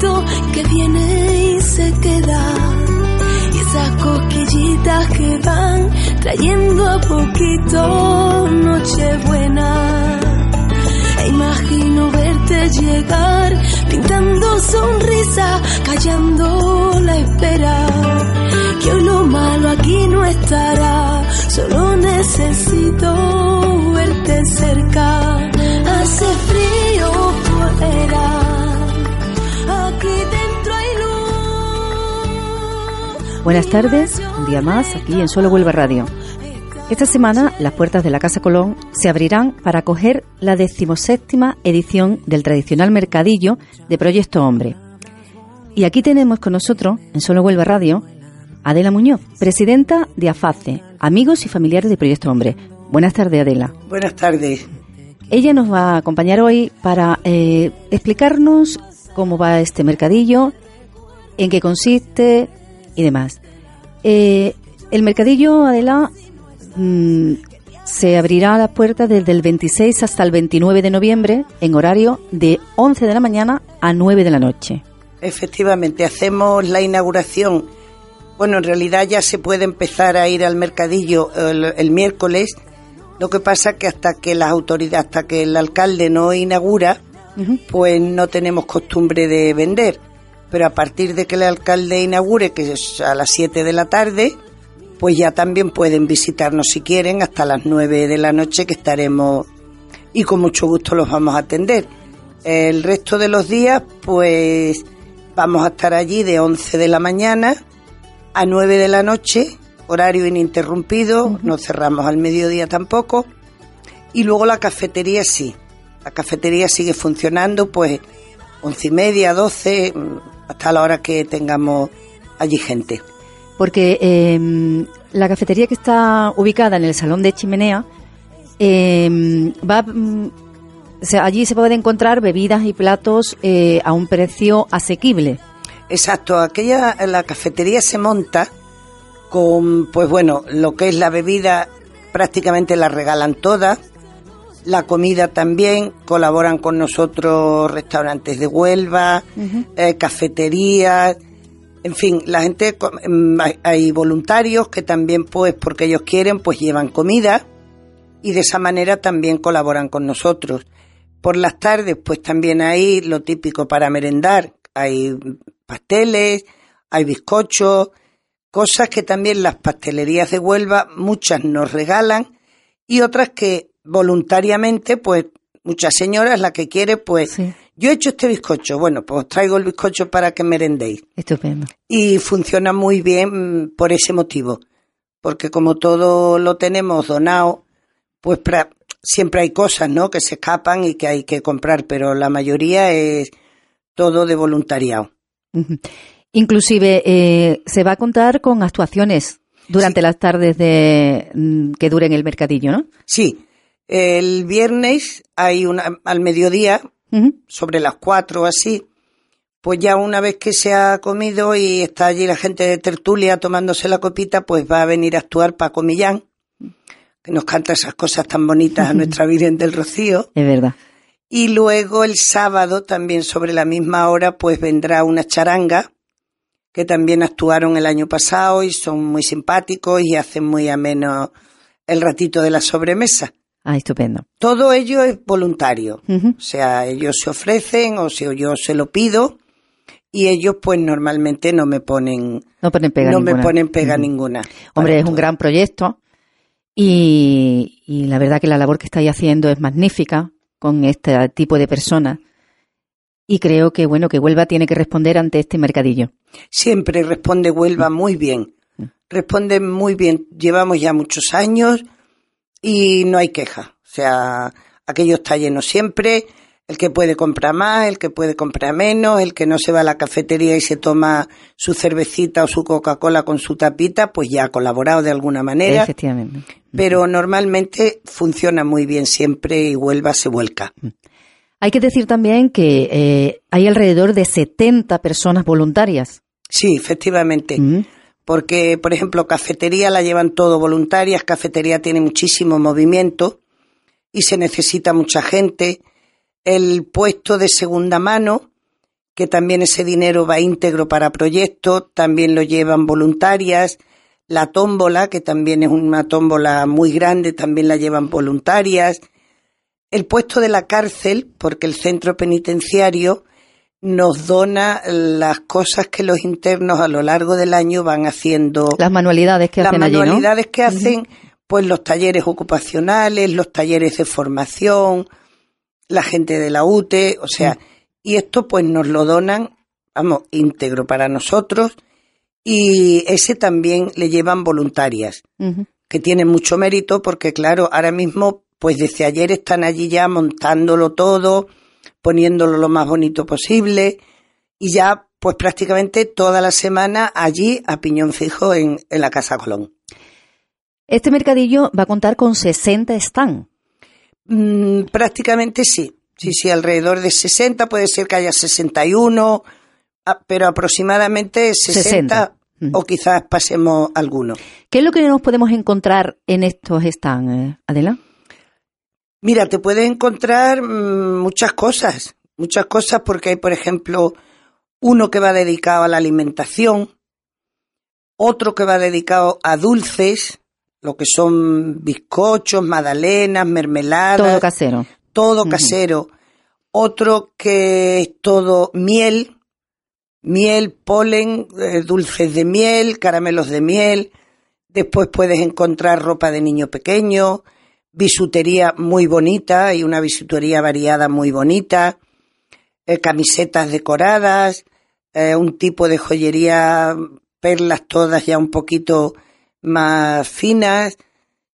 bajito que viene y se queda. Y esas cosquillitas que van trayendo a poquito Nochebuena. E imagino verte llegar pintando sonrisa, callando la espera. Que hoy lo malo aquí no estará, solo necesito verte cerca. Hace frío fuera, Buenas tardes, un día más aquí en Solo Huelva Radio. Esta semana las puertas de la Casa Colón se abrirán para acoger la decimoséptima edición del tradicional mercadillo de Proyecto Hombre. Y aquí tenemos con nosotros, en Solo Huelva Radio, Adela Muñoz, presidenta de AFACE, Amigos y Familiares de Proyecto Hombre. Buenas tardes, Adela. Buenas tardes. Ella nos va a acompañar hoy para eh, explicarnos cómo va este mercadillo, en qué consiste y demás. Eh, el mercadillo, Adela, mm, se abrirá a las puertas desde el 26 hasta el 29 de noviembre en horario de 11 de la mañana a 9 de la noche. Efectivamente, hacemos la inauguración. Bueno, en realidad ya se puede empezar a ir al mercadillo el, el miércoles. Lo que pasa que hasta que las autoridades, hasta que el alcalde no inaugura, pues no tenemos costumbre de vender. Pero a partir de que el alcalde inaugure, que es a las 7 de la tarde, pues ya también pueden visitarnos si quieren hasta las 9 de la noche que estaremos y con mucho gusto los vamos a atender. El resto de los días, pues vamos a estar allí de 11 de la mañana a 9 de la noche, horario ininterrumpido, no cerramos al mediodía tampoco. Y luego la cafetería sí, la cafetería sigue funcionando, pues once y media, 12, hasta la hora que tengamos allí gente. Porque eh, la cafetería que está ubicada en el Salón de Chimenea eh, va... mm, o sea, allí se pueden encontrar bebidas y platos eh, a un precio asequible. Exacto, aquella la cafetería se monta con pues bueno, lo que es la bebida prácticamente la regalan todas. La comida también, colaboran con nosotros restaurantes de Huelva, eh, cafeterías, en fin, la gente, hay- hay voluntarios que también pues porque ellos quieren pues llevan comida y de esa manera también colaboran con nosotros. Por las tardes, pues también hay lo típico para merendar. Hay pasteles, hay bizcochos, cosas que también las pastelerías de Huelva, muchas nos regalan y otras que voluntariamente, pues muchas señoras, la que quiere, pues Sí. yo he hecho este bizcocho, bueno, pues os traigo el bizcocho para que merendéis Estupendo. y funciona muy bien mm, por ese motivo, porque como todo lo tenemos donado, pues pra- siempre hay cosas, ¿no? Que se escapan y que hay que comprar, pero la mayoría es todo de voluntariado. Inclusive eh, se va a contar con actuaciones durante las tardes de mm, que duren el mercadillo, ¿no? Sí, el viernes hay una al mediodía, sobre las cuatro o así, pues ya una vez que se ha comido y está allí la gente de tertulia tomándose la copita, pues va a venir a actuar Paco Millán, que nos canta esas cosas tan bonitas a nuestra Virgen del Rocío. Es verdad. Y luego el sábado, también sobre la misma hora, pues vendrá una charanga, que también actuaron el año pasado y son muy simpáticos y hacen muy ameno el ratito de la sobremesa. Ah, estupendo. Todo ello es voluntario. O sea, ellos se ofrecen o si yo se lo pido y ellos pues normalmente no me ponen No ponen pega no ninguna. me ponen pega ninguna. Hombre, es un gran proyecto y, y la verdad que la labor que estáis haciendo es magnífica con este tipo de personas y creo que bueno que Huelva tiene que responder ante este mercadillo. Siempre responde Huelva mm. muy bien. Mm. Responde muy bien. Llevamos ya muchos años y no hay queja. O sea, aquello está lleno siempre. El que puede comprar más, el que puede comprar menos, el que no se va a la cafetería y se toma su cervecita o su Coca-Cola con su tapita, pues ya ha colaborado de alguna manera. Efectivamente. Pero normalmente funciona muy bien siempre y Huelva se vuelca. Mm. Hay que decir también que eh, hay alrededor de 70 personas voluntarias. Sí, efectivamente. Mm. Porque, por ejemplo, cafetería la llevan todo voluntarias, cafetería tiene muchísimo movimiento y se necesita mucha gente. El puesto de segunda mano, que también ese dinero va íntegro para proyectos, también lo llevan voluntarias. La tómbola, que también es una tómbola muy grande, también la llevan voluntarias el puesto de la cárcel, porque el centro penitenciario nos dona las cosas que los internos a lo largo del año van haciendo. Las manualidades que hacen Las manualidades que hacen, pues los talleres ocupacionales, los talleres de formación, la gente de la UTE, o sea, y esto pues nos lo donan, vamos, íntegro para nosotros y ese también le llevan voluntarias, que tienen mucho mérito porque claro, ahora mismo pues desde ayer están allí ya montándolo todo, poniéndolo lo más bonito posible y ya pues prácticamente toda la semana allí a piñón fijo en, la Casa Colón. Este mercadillo va a contar con 60 stands. Mm, prácticamente sí, sí, sí, alrededor de 60, puede ser que haya 61, ah, pero aproximadamente 60, o quizás pasemos alguno. ¿Qué es lo que nos podemos encontrar en estos stands, eh, Adela? Mira, te puedes encontrar mm, muchas cosas, muchas cosas porque hay, por ejemplo, uno que va dedicado a la alimentación, otro que va dedicado a dulces, lo que son bizcochos, magdalenas, mermeladas. Todo casero. Todo casero. Otro que es todo miel, miel, polen, eh, dulces de miel, caramelos de miel. Después puedes encontrar ropa de niño pequeño, bisutería muy bonita y una bisutería variada muy bonita, eh, camisetas decoradas, eh, un tipo de joyería, perlas todas ya un poquito más finas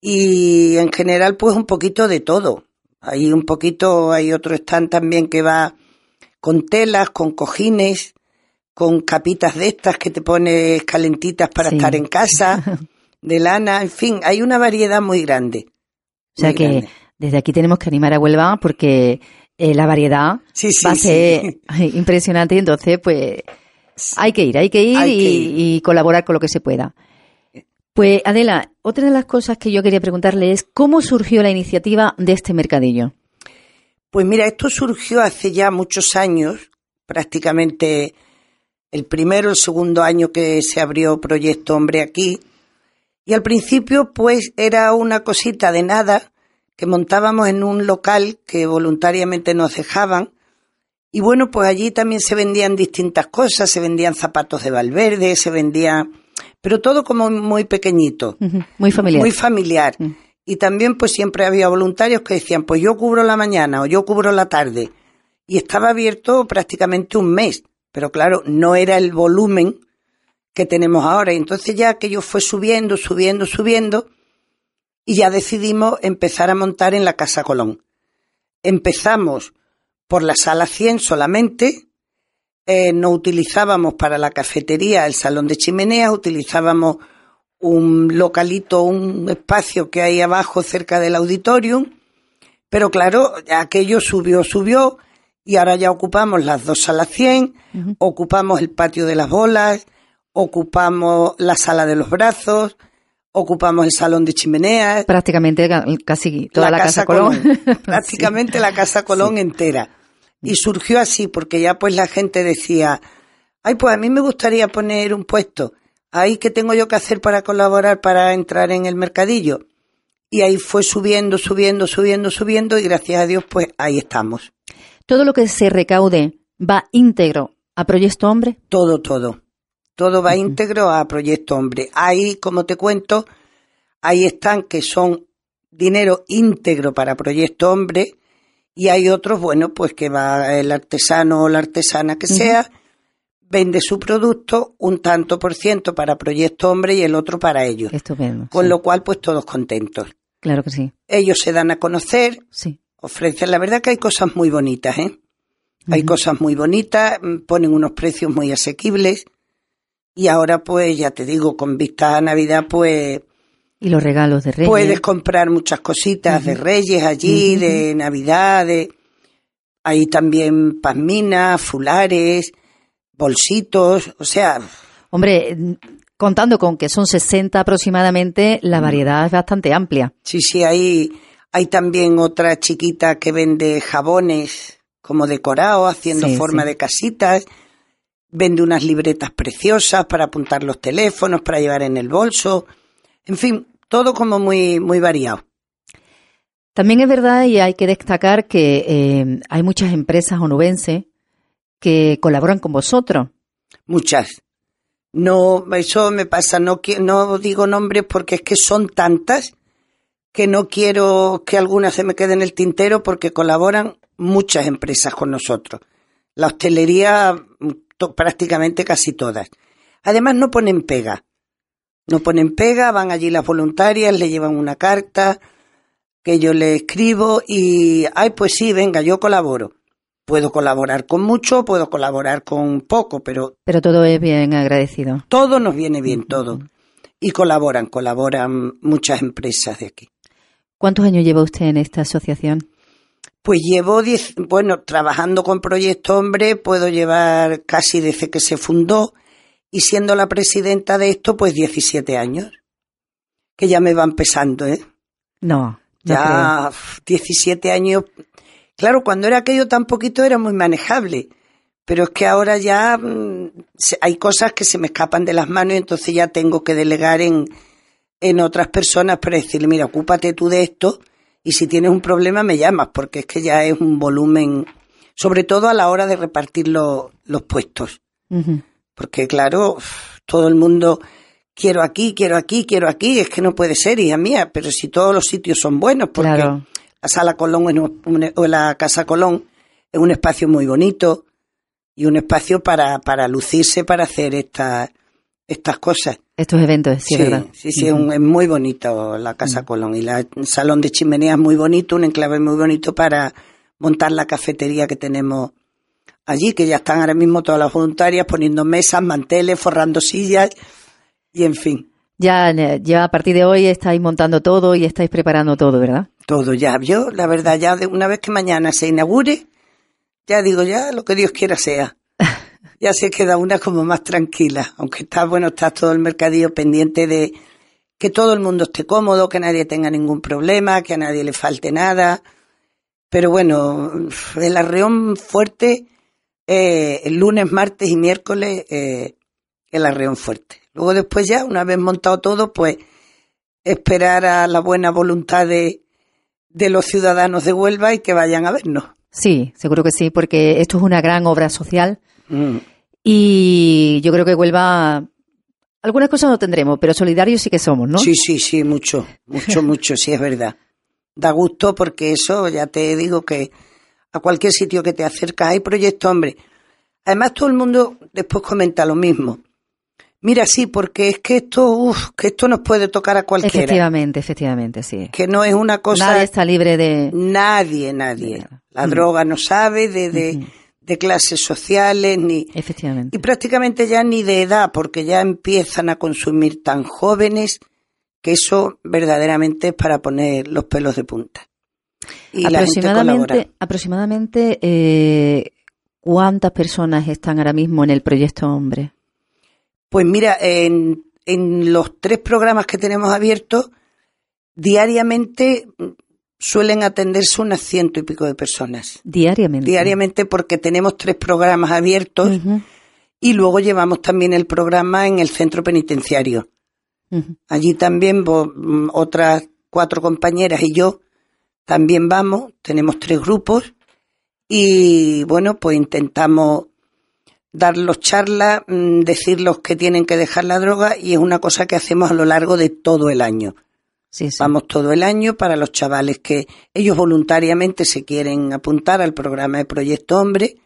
y en general pues un poquito de todo. Hay un poquito, hay otro stand también que va con telas, con cojines, con capitas de estas que te pones calentitas para estar en casa, de lana, en fin, hay una variedad muy grande. O sea que desde aquí tenemos que animar a Huelva porque eh, la variedad va a ser impresionante y entonces pues hay que ir, hay que ir, y, colaborar con lo que se pueda. Pues Adela, otra de las cosas que yo quería preguntarle es cómo surgió la iniciativa de este mercadillo. Pues mira, esto surgió hace ya muchos años, prácticamente el primero, el segundo año que se abrió Proyecto Hombre aquí, y al principio, pues, era una cosita de nada que montábamos en un local que voluntariamente nos dejaban. Y bueno, pues allí también se vendían distintas cosas, se vendían zapatos de Valverde, se vendía, pero todo como muy pequeñito. Muy familiar. Muy familiar. Y también pues siempre había voluntarios que decían, pues yo cubro la mañana o yo cubro la tarde. Y estaba abierto prácticamente un mes. Pero claro, no era el volumen que tenemos ahora. Y entonces ya aquello fue subiendo, subiendo, subiendo, y ya decidimos empezar a montar en la Casa Colón. Empezamos por la sala 100 solamente, eh, no utilizábamos para la cafetería el salón de chimenea, utilizábamos un localito, un espacio que hay abajo cerca del auditorium, pero claro, aquello subió, subió, y ahora ya ocupamos las dos salas 100, ocupamos el patio de las bolas, ocupamos la sala de los brazos, ocupamos el salón de chimeneas. Prácticamente casi toda la, Casa, Colón. Prácticamente la Casa Colón entera. Y surgió así, porque ya pues la gente decía, ay, pues a mí me gustaría poner un puesto. Ahí, ¿qué tengo yo que hacer para colaborar, para entrar en el mercadillo? Y ahí fue subiendo, subiendo, subiendo, subiendo, y gracias a Dios, pues ahí estamos. ¿Todo lo que se recaude va íntegro a Proyecto Hombre? Todo, todo. Todo va íntegro a Proyecto Hombre. Ahí, como te cuento, ahí están que son dinero íntegro para Proyecto Hombre Y hay otros, bueno, pues que va el artesano o la artesana que sea, vende su producto un tanto por ciento para Proyecto Hombre y el otro para ellos. Estupendo. Con sí. lo cual, pues todos contentos. Claro que sí. Ellos se dan a conocer, Sí. ofrecen, la verdad que hay cosas muy bonitas, ¿eh? Hay cosas muy bonitas, mm, ponen unos precios muy asequibles y ahora pues ya te digo, con vista a Navidad pues Y los regalos de Reyes. puedes comprar muchas cositas de Reyes allí, de Navidad, de... hay también pasminas, fulares, bolsitos, o sea, Hombre, mm, contando con que son 60 aproximadamente, Mm. la variedad es bastante amplia. sí, sí, hay, hay también otra chiquita que vende jabones como decorados, haciendo Sí, forma sí. de casitas, vende unas libretas preciosas para apuntar los teléfonos, para llevar en el bolso, en fin, todo como muy, muy variado. También es verdad y hay que destacar que eh, hay muchas empresas onubenses que colaboran con vosotros. Muchas. No, eso me pasa, no, no digo nombres porque es que son tantas que no quiero que algunas se me quede en el tintero porque colaboran muchas empresas con nosotros. La hostelería, prácticamente casi todas. Además no ponen pega. No ponen pega, van allí las voluntarias, le llevan una carta que yo le escribo y, ay, pues sí, venga, yo colaboro. Puedo colaborar con mucho, puedo colaborar con poco, pero Pero todo es bien agradecido. todo nos viene bien, todo. Y colaboran, colaboran muchas empresas de aquí. ¿Cuántos años lleva usted en esta asociación? Pues llevo diez, bueno, trabajando con Proyecto Hombre, puedo llevar casi desde que se fundó y siendo la presidenta de esto, pues 17 años. Que ya me van pesando, ¿eh? No, creo. Ya uf, 17 años. Claro, cuando era aquello tan poquito era muy manejable, pero es que ahora ya mm, hay cosas que se me escapan de las manos y entonces ya tengo que delegar en, en otras personas para decirle, mira, ocúpate tú de esto y si tienes un problema me llamas, porque es que ya es un volumen, sobre todo a la hora de repartir lo- los puestos. Porque claro, todo el mundo quiero aquí, quiero aquí, quiero aquí, es que no puede ser, hija mía, pero si todos los sitios son buenos, porque Claro. la sala Colón es un- un- o la casa Colón es un espacio muy bonito y un espacio para, para lucirse, para hacer estas estas cosas. Estos eventos, sí, sí, verdad. sí, sí, es, muy bonito la casa Colón y la, el salón de chimenea es muy bonito, un enclave muy bonito para montar la cafetería que tenemos allí, que ya están ahora mismo todas las voluntarias poniendo mesas, manteles, forrando sillas y en fin, Ya, ya a partir de hoy estáis montando todo y estáis preparando todo, ¿verdad? todo ya. Yo, la verdad, ya de una vez que mañana se inaugure, ya digo, ya lo que Dios quiera sea. Ya se queda una como más tranquila, aunque está, bueno, está todo el mercadillo pendiente de que todo el mundo esté cómodo, que nadie tenga ningún problema, que a nadie le falte nada. Pero bueno, el arreón fuerte, eh, el lunes, martes y miércoles, eh, el arreón fuerte. Luego después ya, una vez montado todo, pues esperar a la buena voluntad de, de los ciudadanos de Huelva y que vayan a vernos. Sí, seguro que sí, porque esto es una gran obra social Mm. y yo creo que Huelva, algunas cosas no tendremos, pero solidarios sí que somos, ¿no? Sí, sí, sí, mucho, mucho, mucho, sí es verdad. Da gusto porque eso, ya te digo que a cualquier sitio que te acercas hay proyecto, hombre. Además todo el mundo después comenta lo mismo. Mira, sí, porque es que esto, uf, que esto nos puede tocar a cualquiera. Efectivamente, efectivamente, sí. Que no es una cosa... Nadie está libre de... Nadie, nadie. La Mm. droga no sabe de, de. De clases sociales ni... Efectivamente. Y prácticamente ya ni de edad, porque ya empiezan a consumir tan jóvenes que eso verdaderamente es para poner los pelos de punta. Y la gente colabora. aproximadamente, aproximadamente eh, ¿cuántas personas están ahora mismo en el proyecto Hombre? Pues mira, en, en los tres programas que tenemos abiertos, diariamente suelen atenderse unas ciento y pico de personas. Diariamente. Diariamente porque tenemos tres programas abiertos y luego llevamos también el programa en el centro penitenciario. Allí también mm, otras cuatro compañeras y yo también vamos, tenemos tres grupos y bueno, pues intentamos darlos charlas, mm, decirlos que tienen que dejar la droga y es una cosa que hacemos a lo largo de todo el año. Vamos todo el año para los chavales que ellos voluntariamente se quieren apuntar al programa de Proyecto Hombre.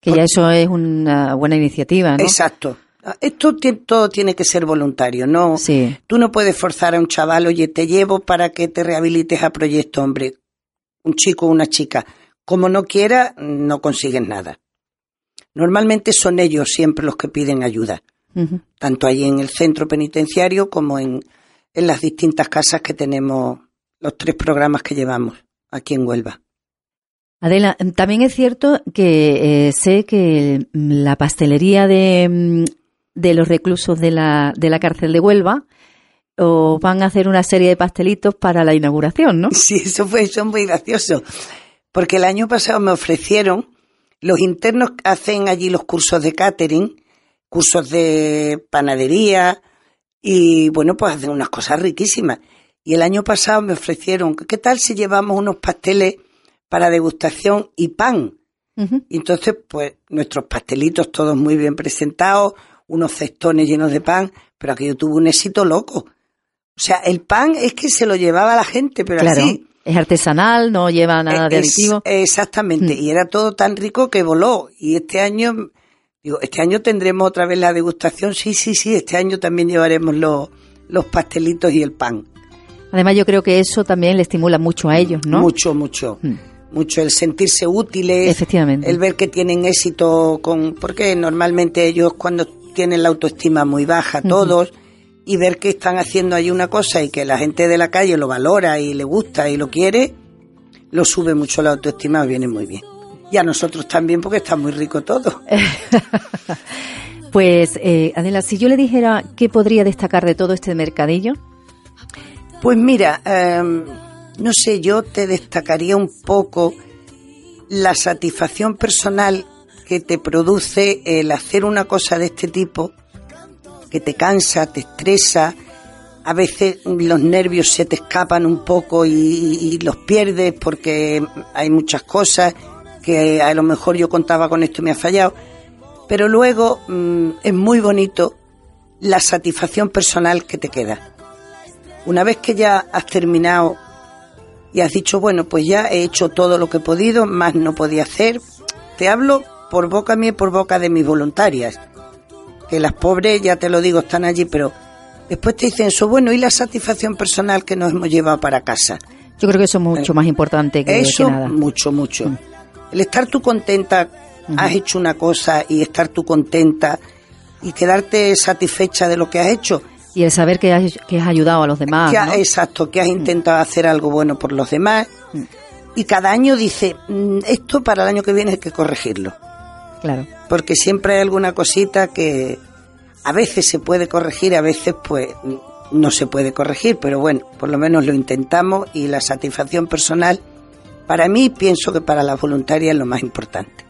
Que ya eso es una buena iniciativa, ¿no? Exacto. Esto todo tiene que ser voluntario, ¿no? Sí. Tú no puedes forzar a un chaval, oye, te llevo para que te rehabilites a Proyecto Hombre. Un chico o una chica. Como no quiera, no consigues nada. Normalmente son ellos siempre los que piden ayuda, tanto ahí en el centro penitenciario como en, en las distintas casas que tenemos, los tres programas que llevamos aquí en Huelva. Adela, también es cierto que eh, sé que la pastelería de, mm, de los reclusos de la, de la cárcel de Huelva o van a hacer una serie de pastelitos para la inauguración, ¿no? Sí, eso fue eso muy gracioso, porque el año pasado me ofrecieron, los internos hacen allí los cursos de catering, cursos de panadería, y bueno, pues hacen unas cosas riquísimas. Y el año pasado me ofrecieron, ¿qué tal si llevamos unos pasteles para degustación y pan? Y entonces, pues nuestros pastelitos todos muy bien presentados, unos cestones llenos de pan, pero aquello tuvo un éxito loco. O sea, el pan es que se lo llevaba la gente, pero claro, así. Es artesanal, no lleva nada de aditivo. Exactamente, mm. y era todo tan rico que voló. Y este año Digo, este año tendremos otra vez la degustación. Sí, sí, sí, este año también llevaremos los, los pastelitos y el pan. Además, yo creo que eso también le estimula mucho a ellos, ¿no? Mucho, mucho. Hmm. Mucho el sentirse útiles. Efectivamente. El ver que tienen éxito con. Porque normalmente ellos, cuando tienen la autoestima muy baja, todos, y ver que están haciendo ahí una cosa y que la gente de la calle lo valora y le gusta y lo quiere, lo sube mucho la autoestima, viene muy bien y a nosotros también porque está muy rico todo. pues, eh, Adela, si yo le dijera qué podría destacar de todo este mercadillo. Pues mira, em, no sé, yo te destacaría un poco la satisfacción personal que te produce el hacer una cosa de este tipo, que te cansa, te estresa, a veces los nervios se te escapan un poco y, y los pierdes porque hay muchas cosas que a lo mejor yo contaba con esto y me ha fallado, pero luego mm, es muy bonito la satisfacción personal que te queda. Una vez que ya has terminado y has dicho, bueno, pues ya he hecho todo lo que he podido, más no podía hacer, te hablo por boca mía y por boca de mis voluntarias, que las pobres, ya te lo digo, están allí, pero después te dicen eso, bueno, y la satisfacción personal que nos hemos llevado para casa. Yo creo que eso es mucho eh, más importante que, eso, nada. mucho, mucho. Mm. El estar tú contenta, has hecho una cosa y estar tú contenta y quedarte satisfecha de lo que has hecho. Y el saber que has, que has ayudado a los demás. Exacto, que has intentado hacer algo bueno por los demás. Y cada año dice, mm, esto para el año que viene hay que corregirlo. Claro. Porque siempre hay alguna cosita que a veces se puede corregir, a veces pues no se puede corregir, pero bueno, por lo menos lo intentamos y la satisfacción personal para mí pienso que para las voluntarias es lo más importante.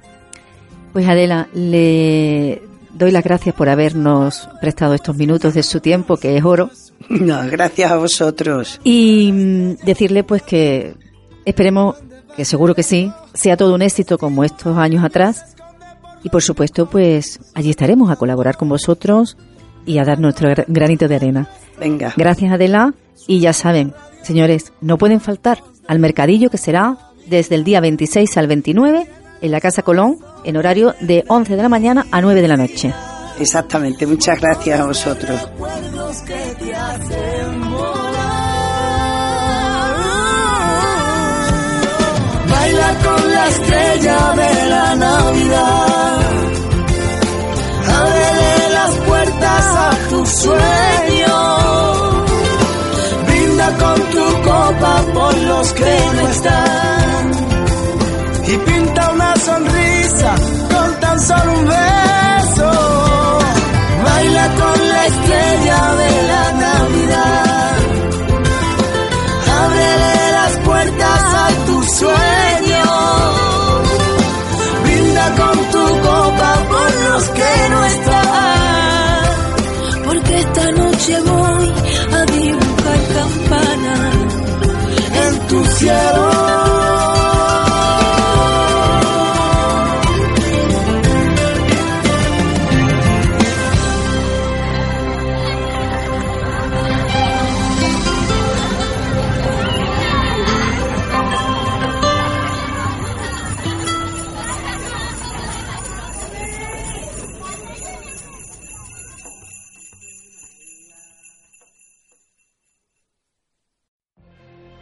Pues Adela, le doy las gracias por habernos prestado estos minutos de su tiempo, que es oro. No, gracias a vosotros. Y mm, decirle pues que esperemos, que seguro que sí, sea todo un éxito como estos años atrás. Y por supuesto, pues allí estaremos a colaborar con vosotros y a dar nuestro granito de arena. Venga. Gracias Adela. Y ya saben, señores, no pueden faltar al mercadillo que será desde el día 26 al 29 en la Casa Colón en horario de 11 de la mañana a 9 de la noche. Exactamente, muchas gracias a vosotros. Baila con la estrella de la Navidad. Ábrele las puertas a tu sueño. Brinda con tu copa por los que no están con